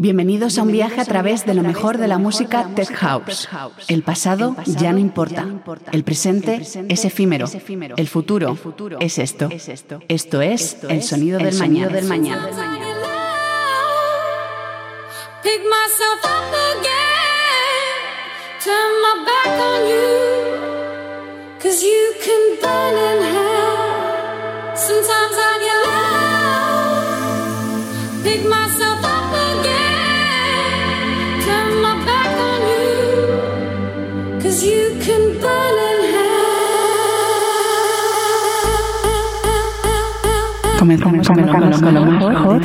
Bienvenidos a un viaje a través de lo mejor de la música Tech House. El pasado ya no importa. El presente es efímero. El futuro es esto. Esto es el sonido del mañana. Sometimes I Comenzamos con lo mejor,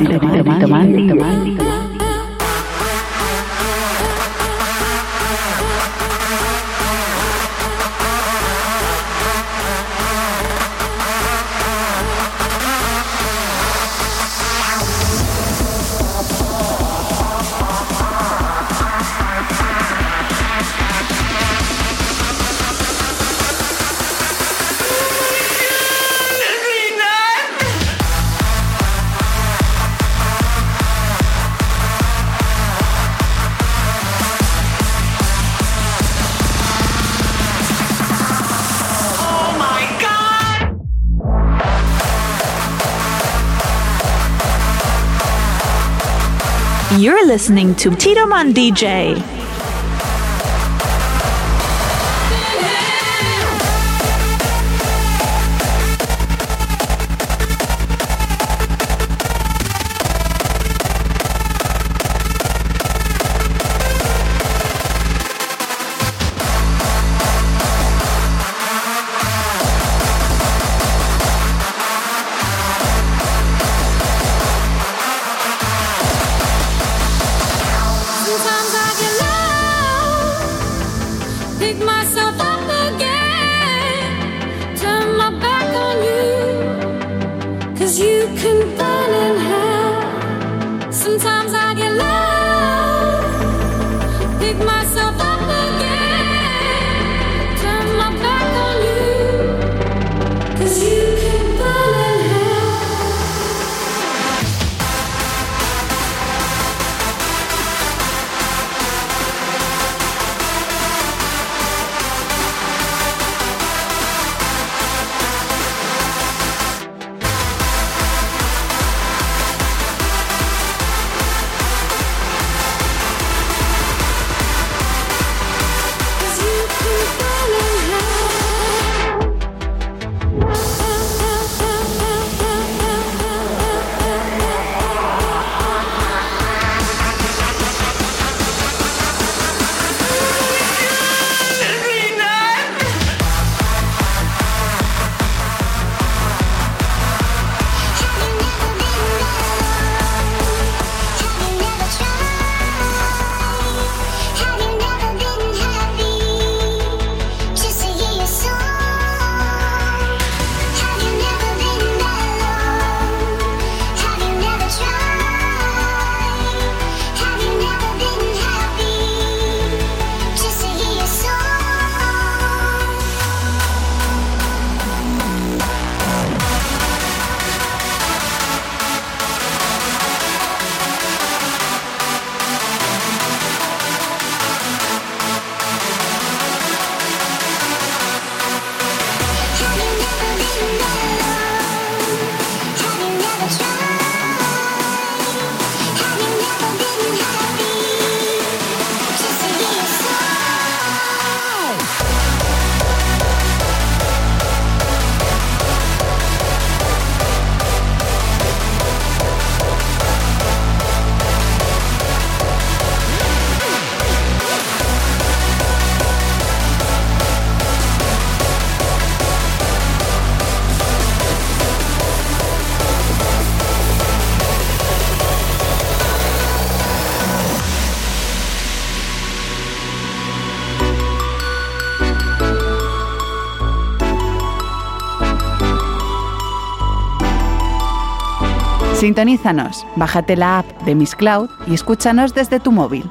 You're listening to Tito Man DJ. Sintonízanos, bájate la app de Miss Cloud y escúchanos desde tu móvil.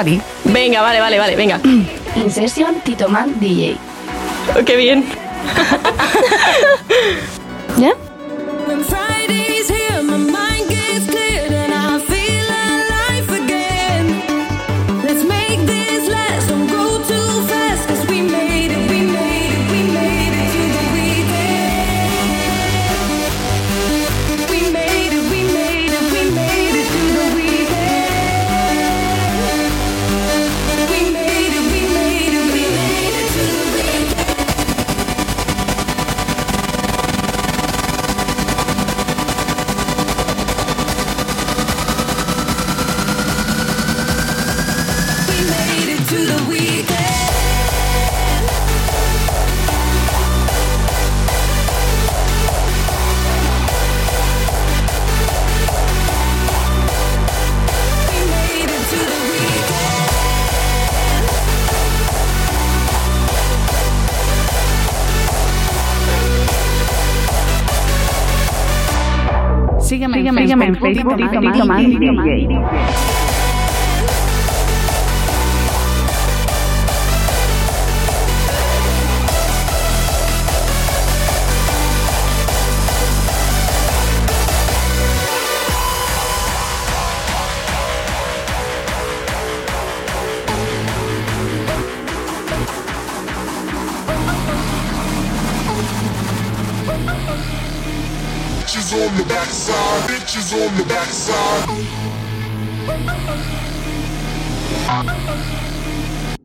a ti. Venga, vale, vale, vale, venga. Incession Tito Man DJ. Oh, ¡Qué bien! Facebook, Facebook, más, más, más,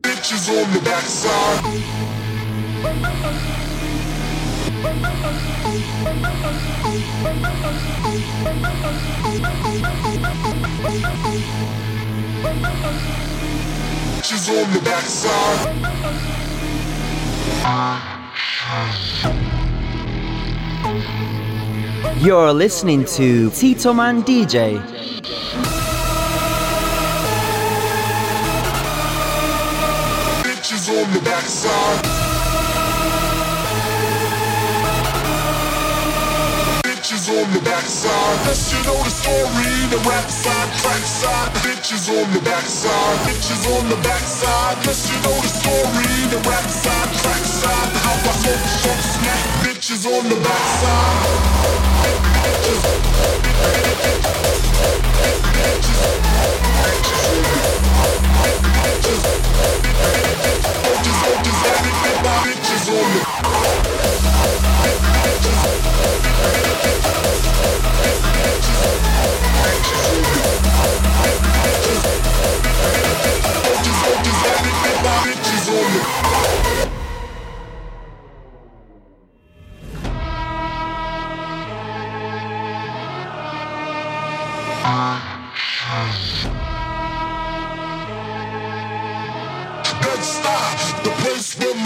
Bitches on the backside. Bitches on the backside. You're listening to Tito Man DJ. on the backside. Bitches on the backside. Best you know the story. The rap side, track side. Bitches on the backside. Bitches on the backside. Best you know the story. The rap side, track side. How I smoke, smoke, snack. Bitches on the backside. Bitches. Bitches. Bitches. Bitches. Bitches. my bitches on me. Bitches on me.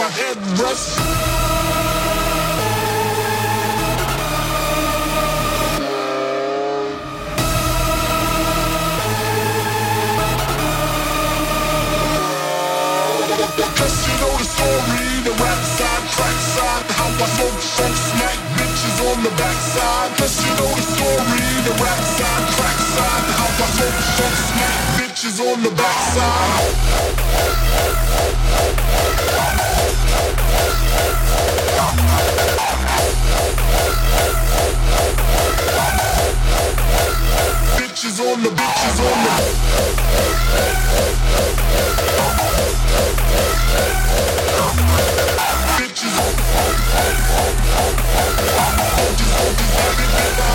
my head, bruh. Story, the rap side, track side, how I smoke, smoke, smack bitches on the backside. Guess you know the story, the rap side, track side, how I smoke, smoke, smack bitches on the backside. Bitches on the bitches on the bitches on my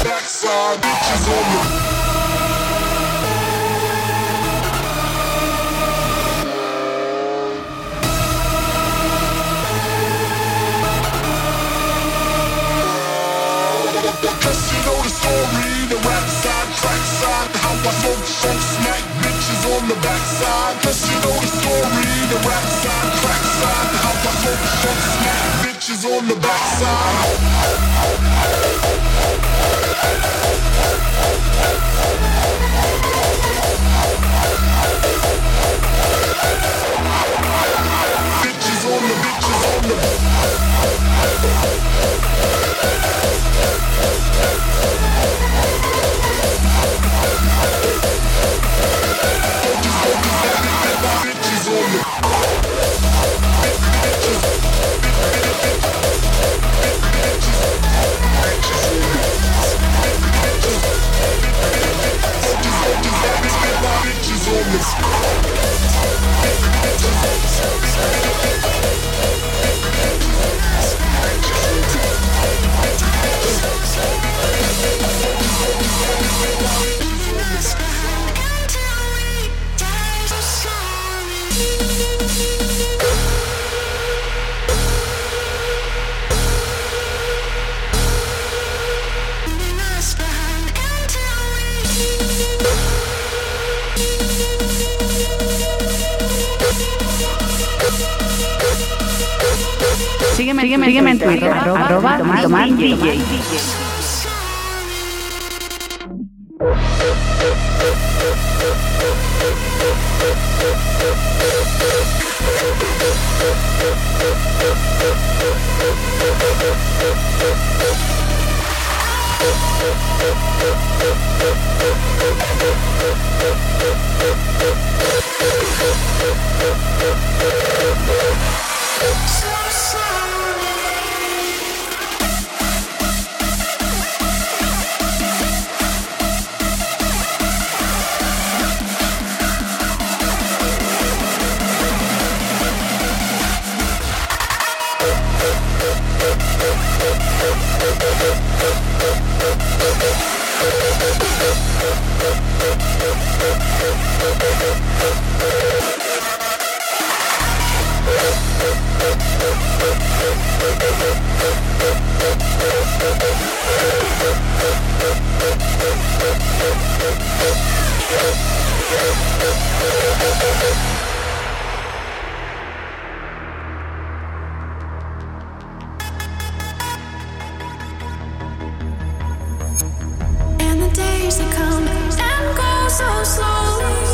backside. Bitches on the Cause you know the story, the rap side, track side, how I smoke, smoke, smack bitches on the backside. Cause you know the story, the rap side, track side, how I smoke, smoke, smack bitches on the backside. Bitches on the bitches on the bitches on Sígueme, sígueme, en Twitter, arroba, arroba Tomás DJ. Days that come and go so slowly.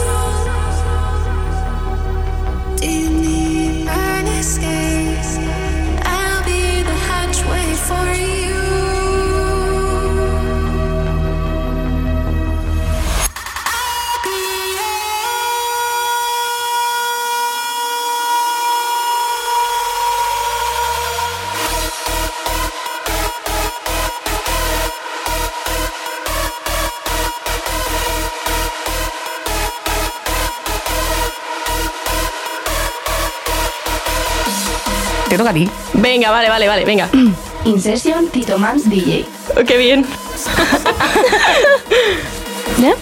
Te toca a ti. Venga, vale, vale, vale, venga. In Session Tito Mans DJ. Oh, qué bien. ¿Ya?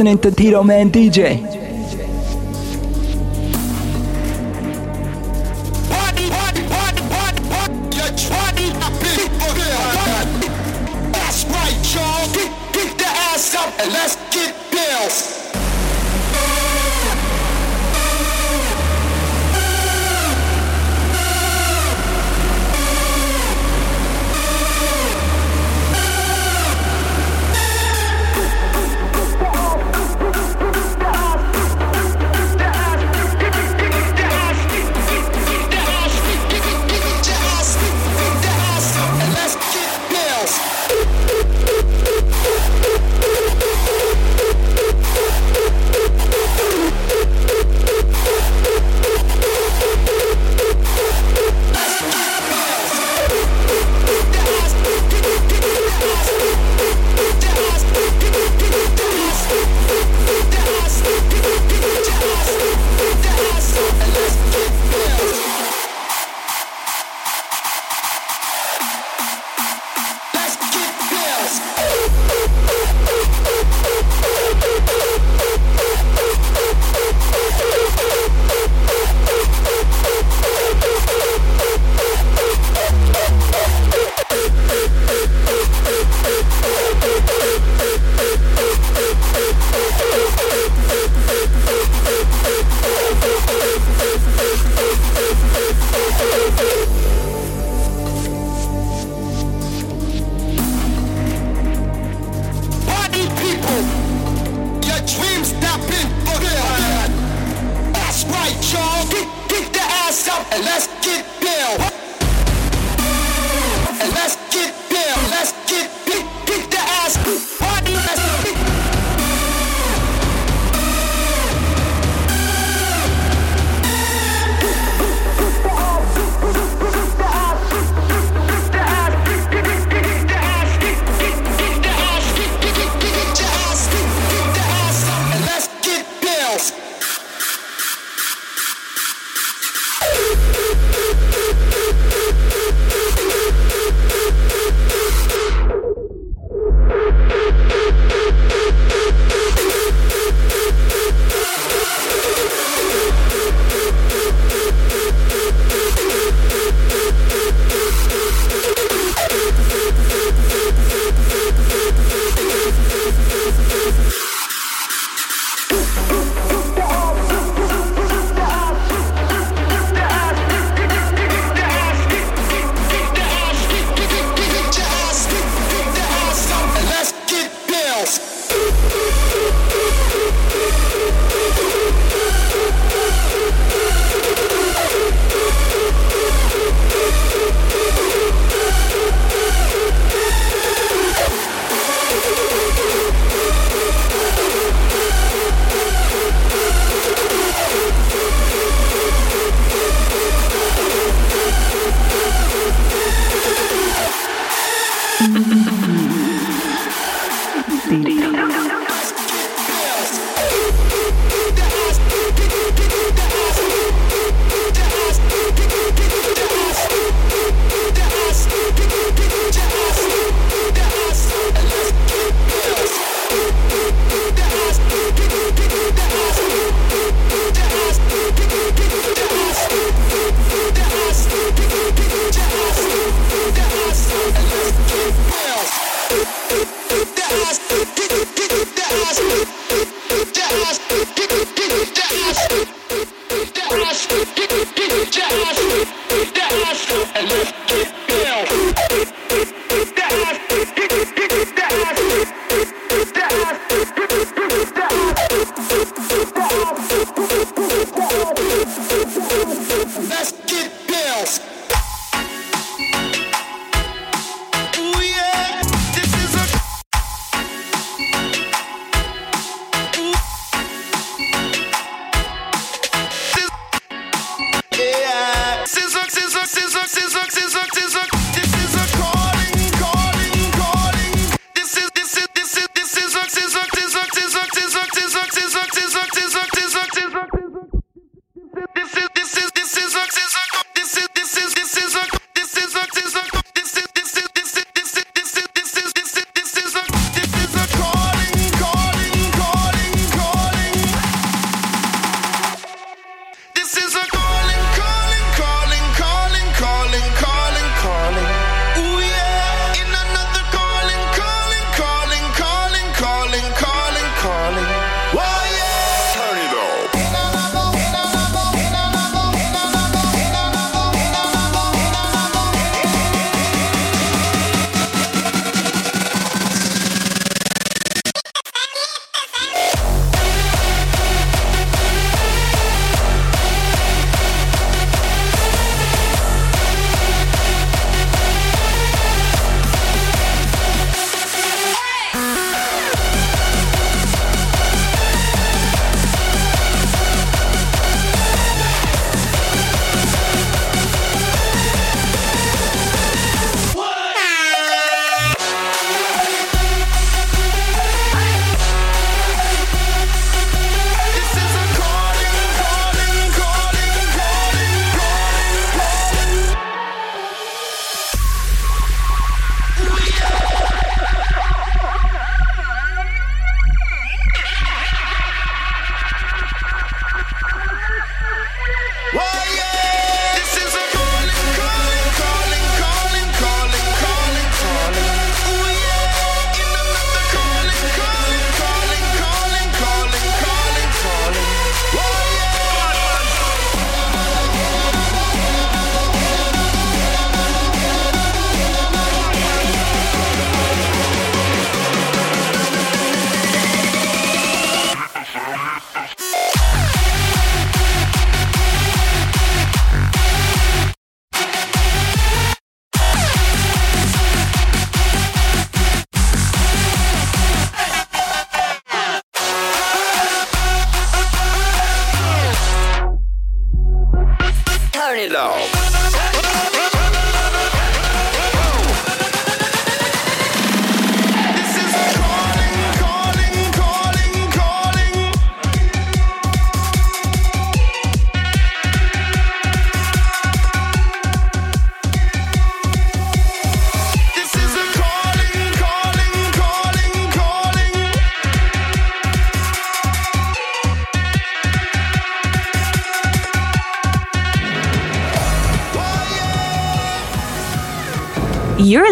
Listening to Tito Man DJ.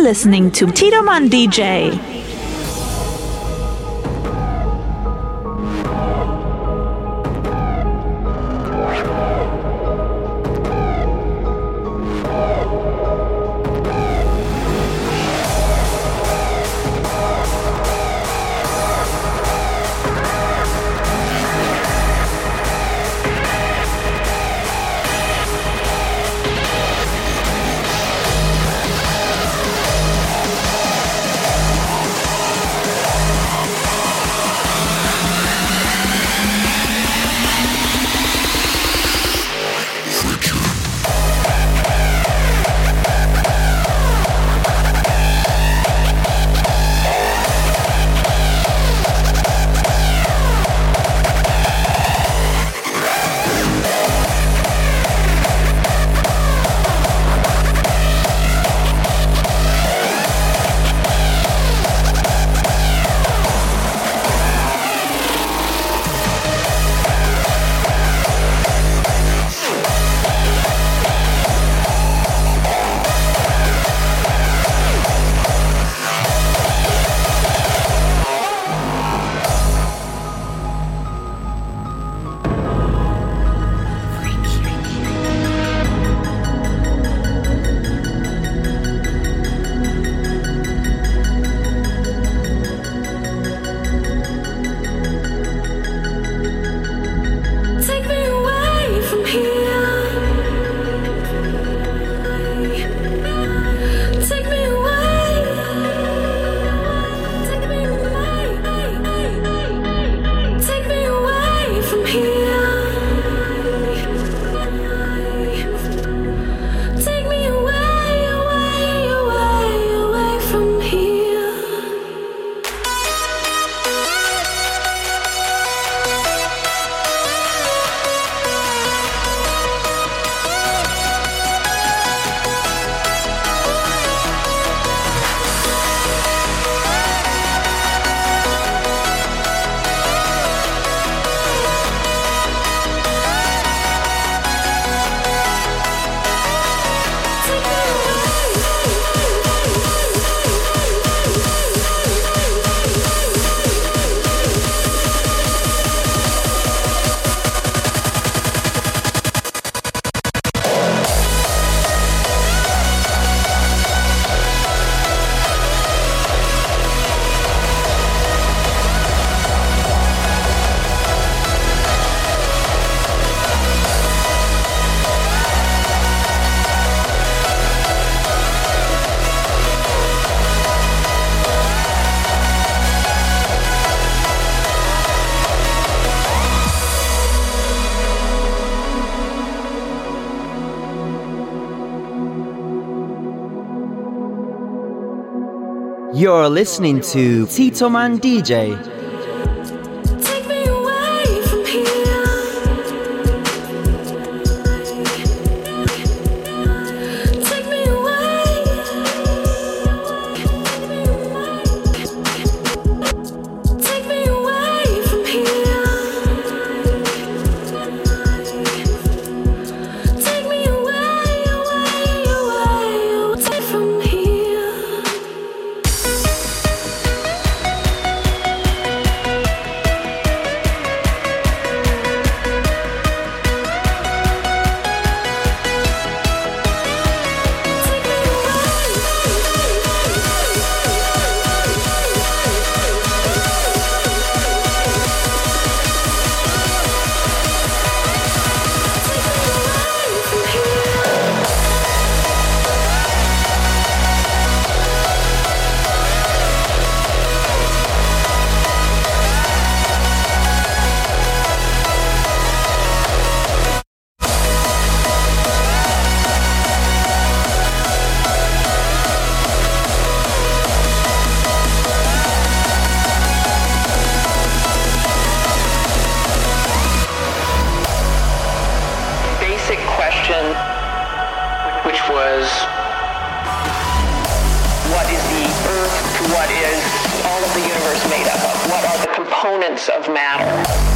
listening to Tito Man DJ. You're listening to Tito Man DJ. of matter.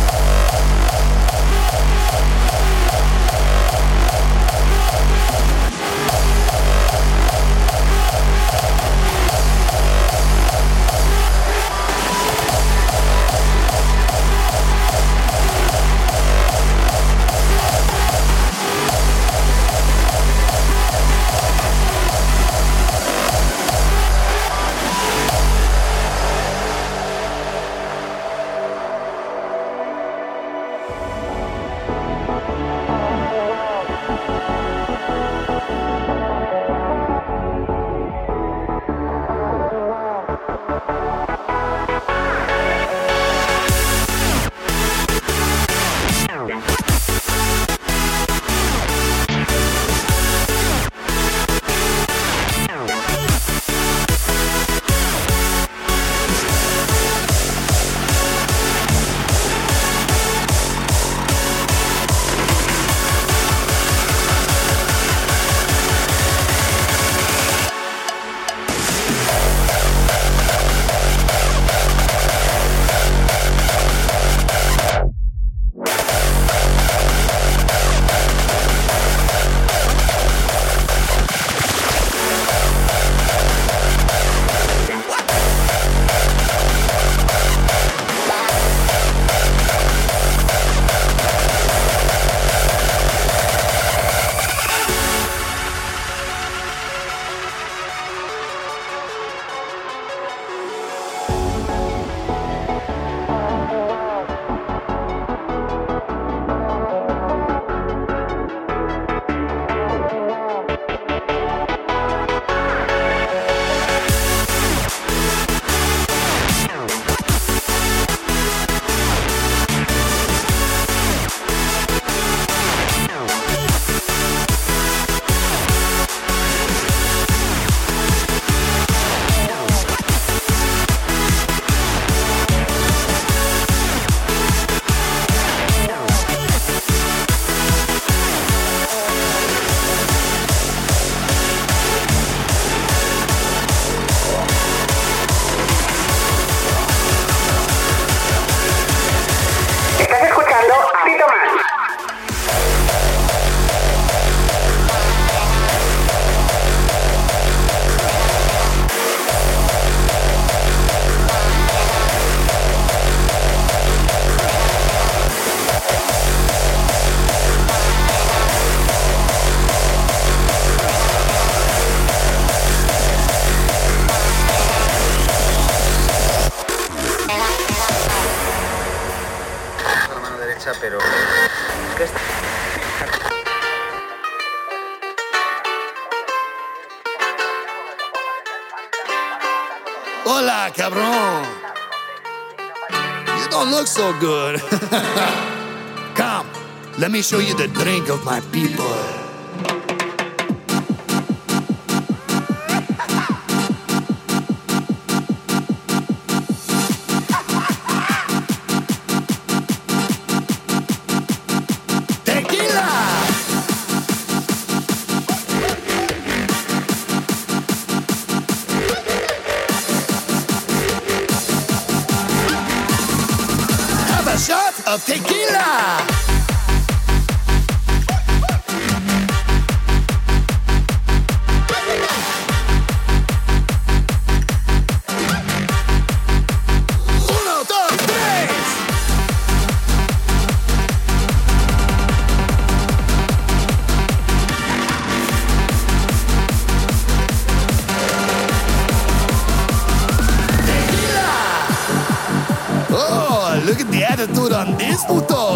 good. Come, let me show you the drink of my people. of tequila. disputou.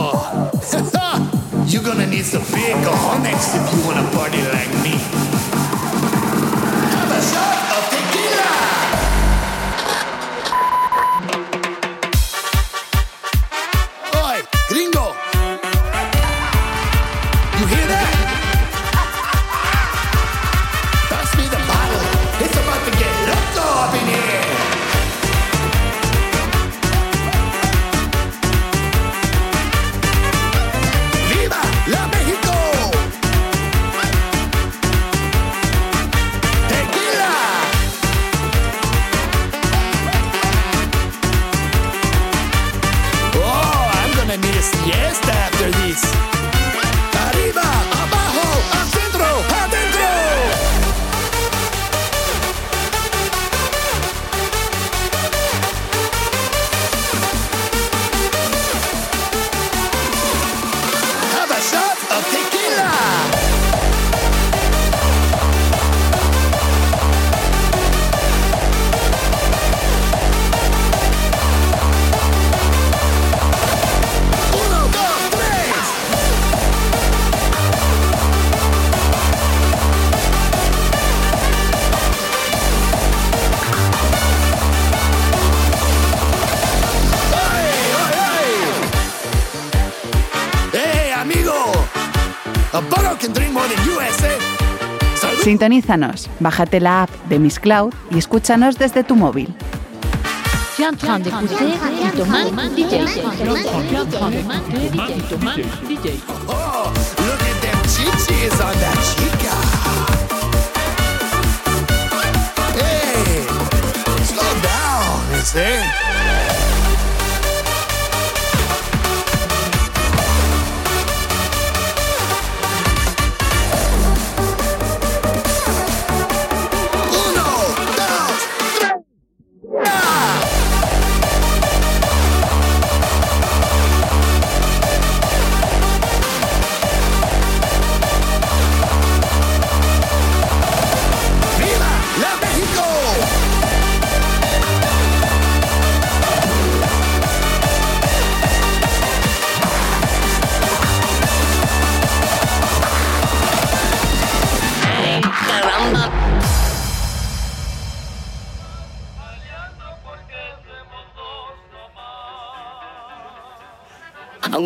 Sintonízanos, bájate la app de Miss Cloud y escúchanos desde tu móvil.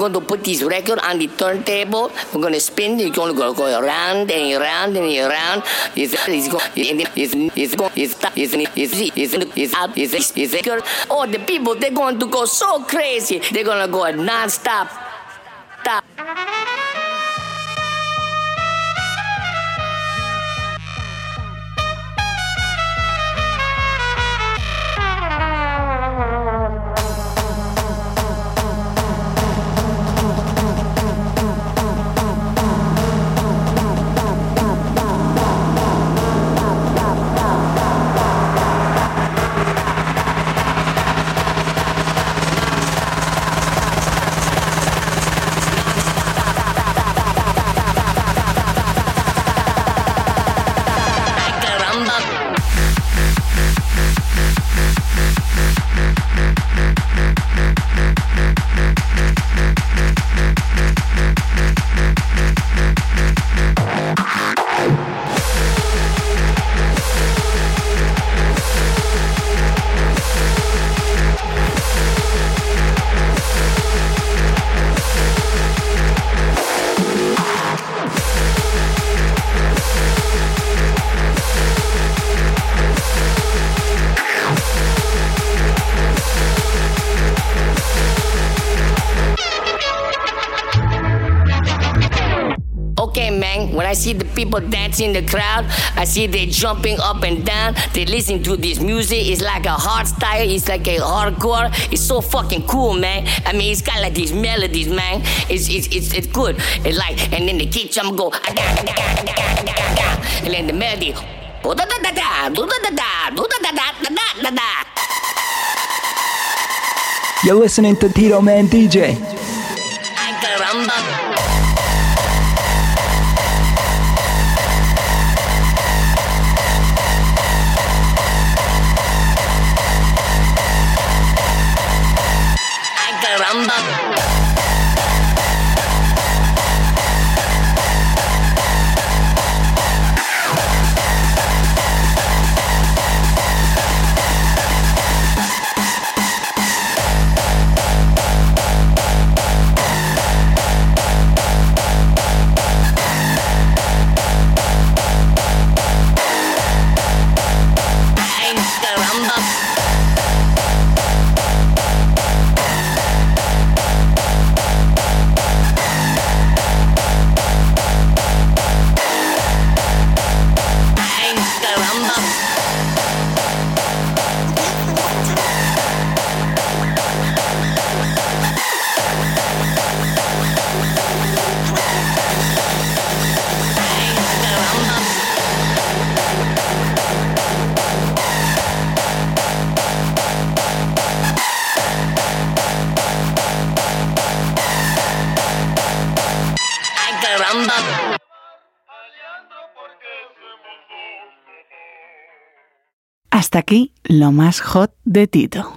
Going to put this record on the turntable. We're going to spin. It's going to go, go around and around and around. It's it's go it's it's it's go it's it's it's it's it's up it's it's it's record. Oh, the people they're going to go so crazy. They're going to go non-stop. Stop. People dancing in the crowd, I see they jumping up and down. They listen to this music. It's like a hard style. It's like a hardcore. It's so fucking cool, man. I mean, it's got like these melodies, man. It's it's it's, it's good. It's like, and then the kick drum go, and then the melody, "Oh. You're listening to Tito Man DJ. Lo más hot de Tito.